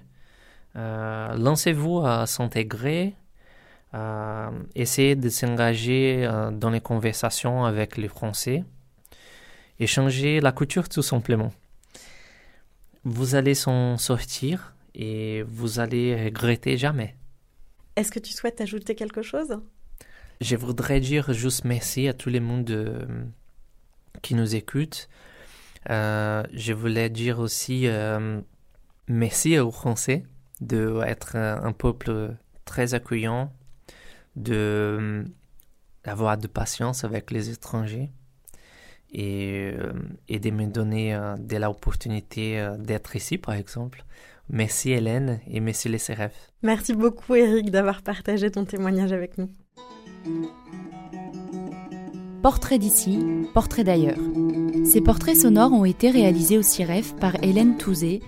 euh, lancez-vous à s'intégrer, à essayez de s'engager euh, dans les conversations avec les Français, échanger la couture tout simplement. Vous allez s'en sortir et vous allez regretter jamais. Est-ce que tu souhaites ajouter quelque chose? Je voudrais dire juste merci à tout le monde euh, qui nous écoute. je voulais dire aussi merci aux Français d'être un, un, peuple très accueillant, de d'avoir de patience avec les étrangers et, euh, et de me donner euh, de l'opportunité euh, d'être ici, par exemple. Merci Hélène et merci les CRF. Merci beaucoup Eric d'avoir partagé ton témoignage avec nous. Portrait d'ici, portrait d'ailleurs. Ces portraits sonores ont été réalisés au CIREF par Hélène Touzé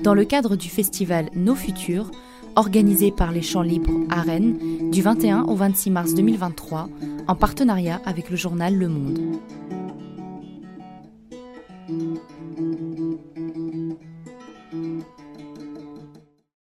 dans le cadre du festival Nos Futurs, organisé par les Champs Libres à Rennes du 21 au 26 mars 2023, en partenariat avec le journal Le Monde.